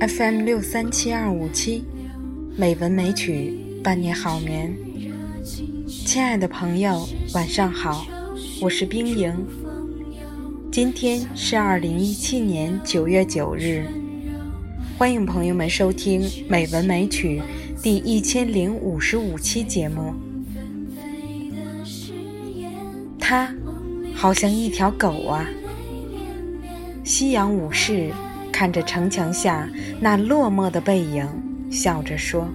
FM 六三七二五七，美文美曲伴你好眠。亲爱的朋友，晚上好，我是冰莹。今天是二零一七年九月九日，欢迎朋友们收听《美文美曲》第一千零五十五期节目。它好像一条狗啊！夕阳武士。看着城墙下那落寞的背影，笑着说：“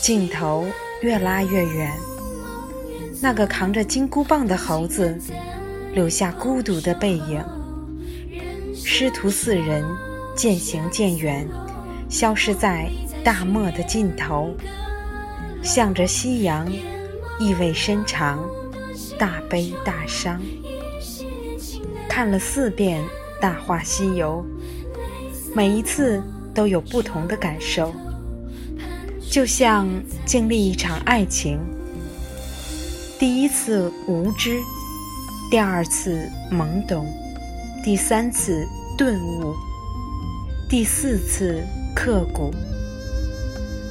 镜头越拉越远，那个扛着金箍棒的猴子留下孤独的背影。师徒四人渐行渐远，消失在大漠的尽头。向着夕阳，意味深长，大悲大伤。看了四遍。”《大话西游》，每一次都有不同的感受，就像经历一场爱情。第一次无知，第二次懵懂，第三次顿悟，第四次刻骨。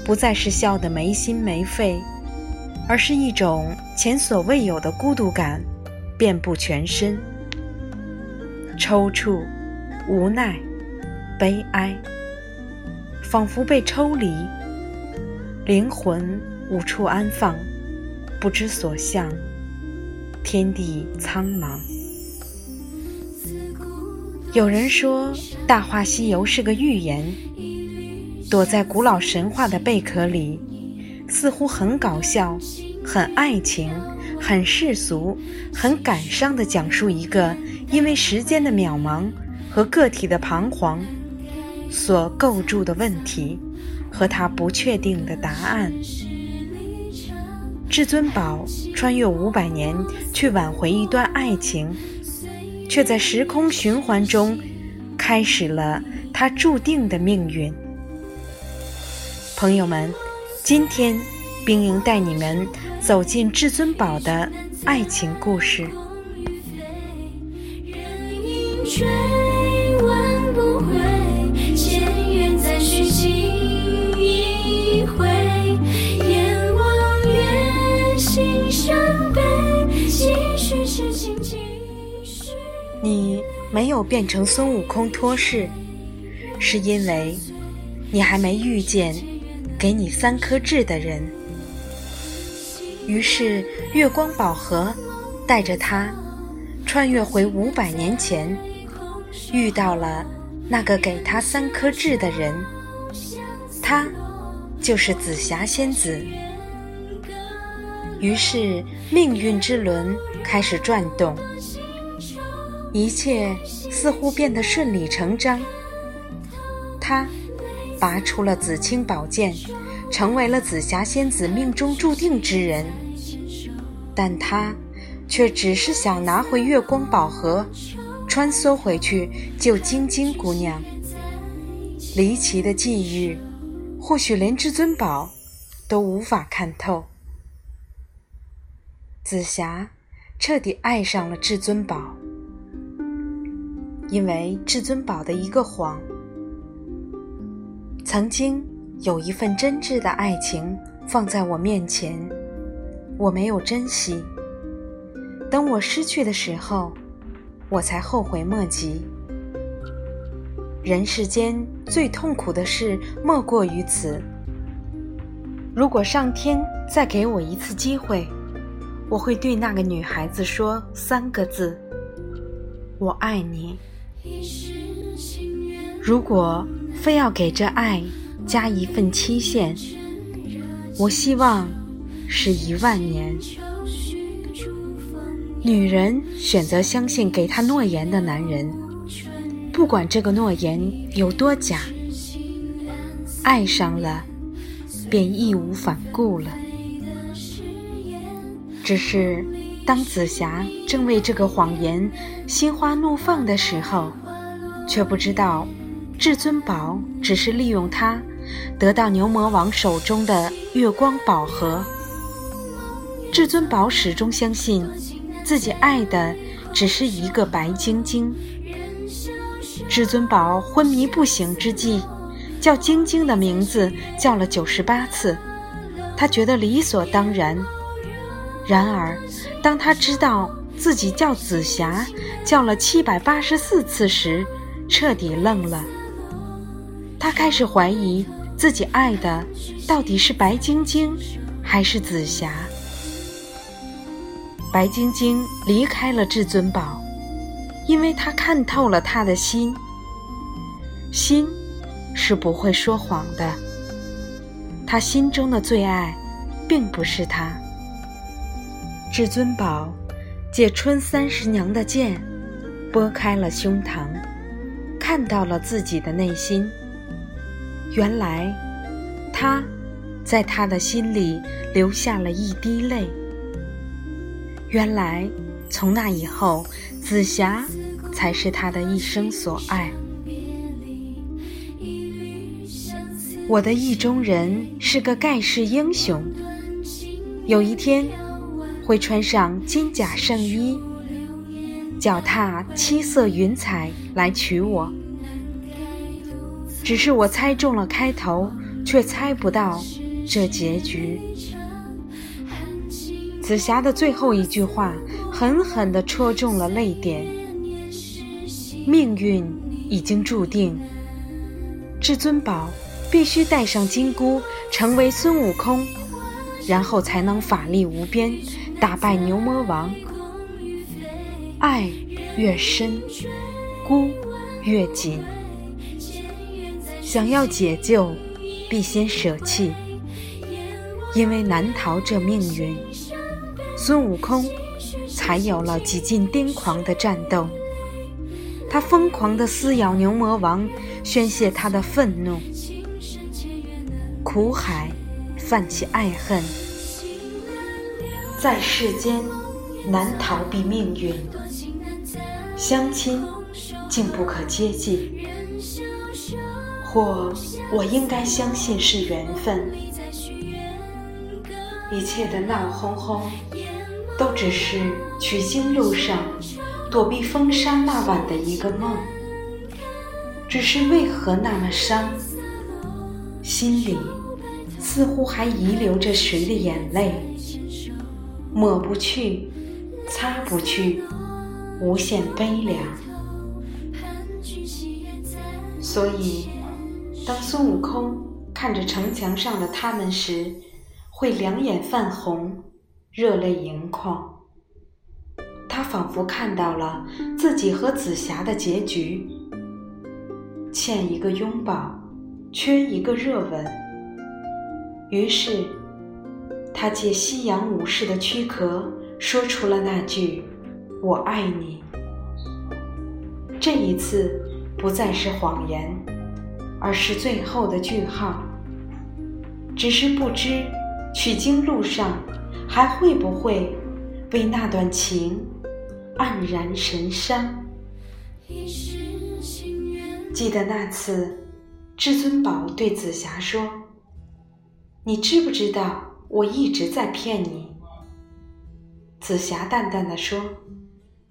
不再是笑得没心没肺，而是一种前所未有的孤独感，遍布全身。抽搐、无奈、悲哀，仿佛被抽离，灵魂无处安放，不知所向，天地苍茫。有人说，《大话西游》是个寓言，躲在古老神话的贝壳里，似乎很搞笑、很爱情、很世俗、很感伤的讲述一个。因为时间的渺茫和个体的彷徨，所构筑的问题和他不确定的答案。至尊宝穿越五百年去挽回一段爱情，却在时空循环中开始了他注定的命运。朋友们，今天冰莹带你们走进至尊宝的爱情故事。你没有变成孙悟空托世，是因为你还没遇见给你三颗痣的人。于是，月光宝盒带着他穿越回五百年前。遇到了那个给他三颗痣的人，他就是紫霞仙子。于是命运之轮开始转动，一切似乎变得顺理成章。他拔出了紫青宝剑，成为了紫霞仙子命中注定之人，但他却只是想拿回月光宝盒。穿梭回去救晶晶姑娘，离奇的际遇，或许连至尊宝都无法看透。紫霞彻底爱上了至尊宝，因为至尊宝的一个谎。曾经有一份真挚的爱情放在我面前，我没有珍惜。等我失去的时候。我才后悔莫及。人世间最痛苦的事莫过于此。如果上天再给我一次机会，我会对那个女孩子说三个字：“我爱你。”如果非要给这爱加一份期限，我希望是一万年。女人选择相信给她诺言的男人，不管这个诺言有多假，爱上了便义无反顾了。只是当紫霞正为这个谎言心花怒放的时候，却不知道至尊宝只是利用她得到牛魔王手中的月光宝盒。至尊宝始终相信。自己爱的只是一个白晶晶，至尊宝昏迷不醒之际，叫晶晶的名字叫了九十八次，他觉得理所当然。然而，当他知道自己叫紫霞叫了七百八十四次时，彻底愣了。他开始怀疑自己爱的到底是白晶晶还是紫霞。白晶晶离开了至尊宝，因为她看透了他的心。心是不会说谎的。他心中的最爱，并不是他。至尊宝借春三十娘的剑，拨开了胸膛，看到了自己的内心。原来，他在他的心里留下了一滴泪。原来，从那以后，紫霞才是他的一生所爱。我的意中人是个盖世英雄，有一天会穿上金甲圣衣，脚踏七色云彩来娶我。只是我猜中了开头，却猜不到这结局。紫霞的最后一句话狠狠地戳中了泪点。命运已经注定，至尊宝必须带上金箍，成为孙悟空，然后才能法力无边，打败牛魔王。爱越深，箍越紧。想要解救，必先舍弃，因为难逃这命运。孙悟空才有了几近癫狂的战斗，他疯狂地撕咬牛魔王，宣泄他的愤怒。苦海泛起爱恨，在世间难逃避命运，相亲竟不可接近，或我应该相信是缘分。一切的闹哄哄。都只是取经路上躲避风沙那晚的一个梦，只是为何那么伤？心里似乎还遗留着谁的眼泪，抹不去，擦不去，无限悲凉。所以，当孙悟空看着城墙上的他们时，会两眼泛红。热泪盈眶，他仿佛看到了自己和紫霞的结局，欠一个拥抱，缺一个热吻。于是，他借夕阳武士的躯壳，说出了那句“我爱你”。这一次，不再是谎言，而是最后的句号。只是不知，取经路上。还会不会为那段情黯然神伤？记得那次，至尊宝对紫霞说：“你知不知道我一直在骗你？”紫霞淡淡的说：“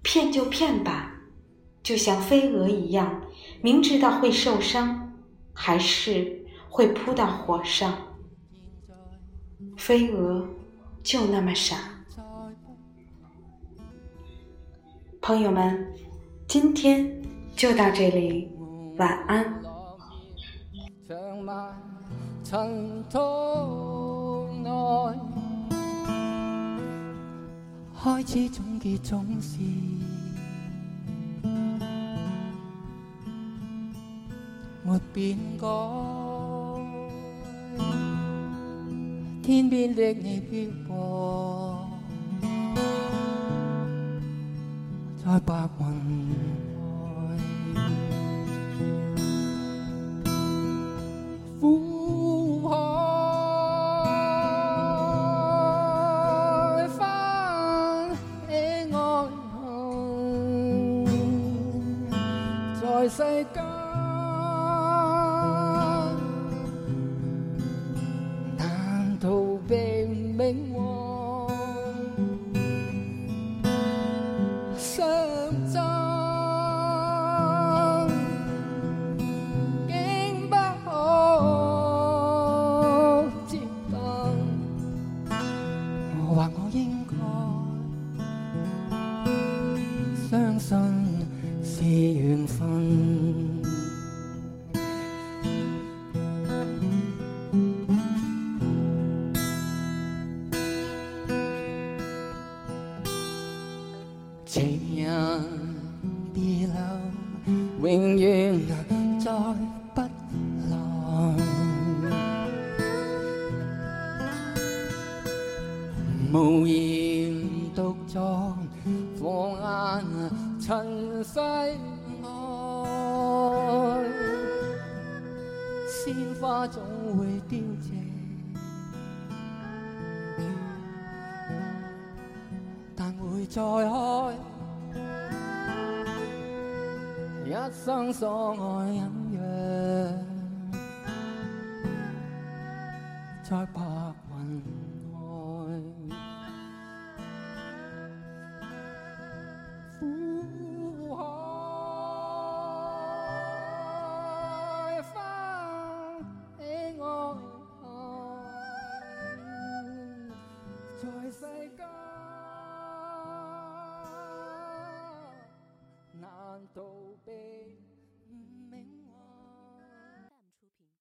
骗就骗吧，就像飞蛾一样，明知道会受伤，还是会扑到火上。飞蛾。”就那么傻，朋友们，今天就到这里，晚安。开始总结总是没变改。天边的你飘泊在白云外，苦海翻起爱恨，在世间。情人别留，永远再不来。无言独坐，放眼尘世外，鲜花总会凋谢。再开，一生所爱隐约，在白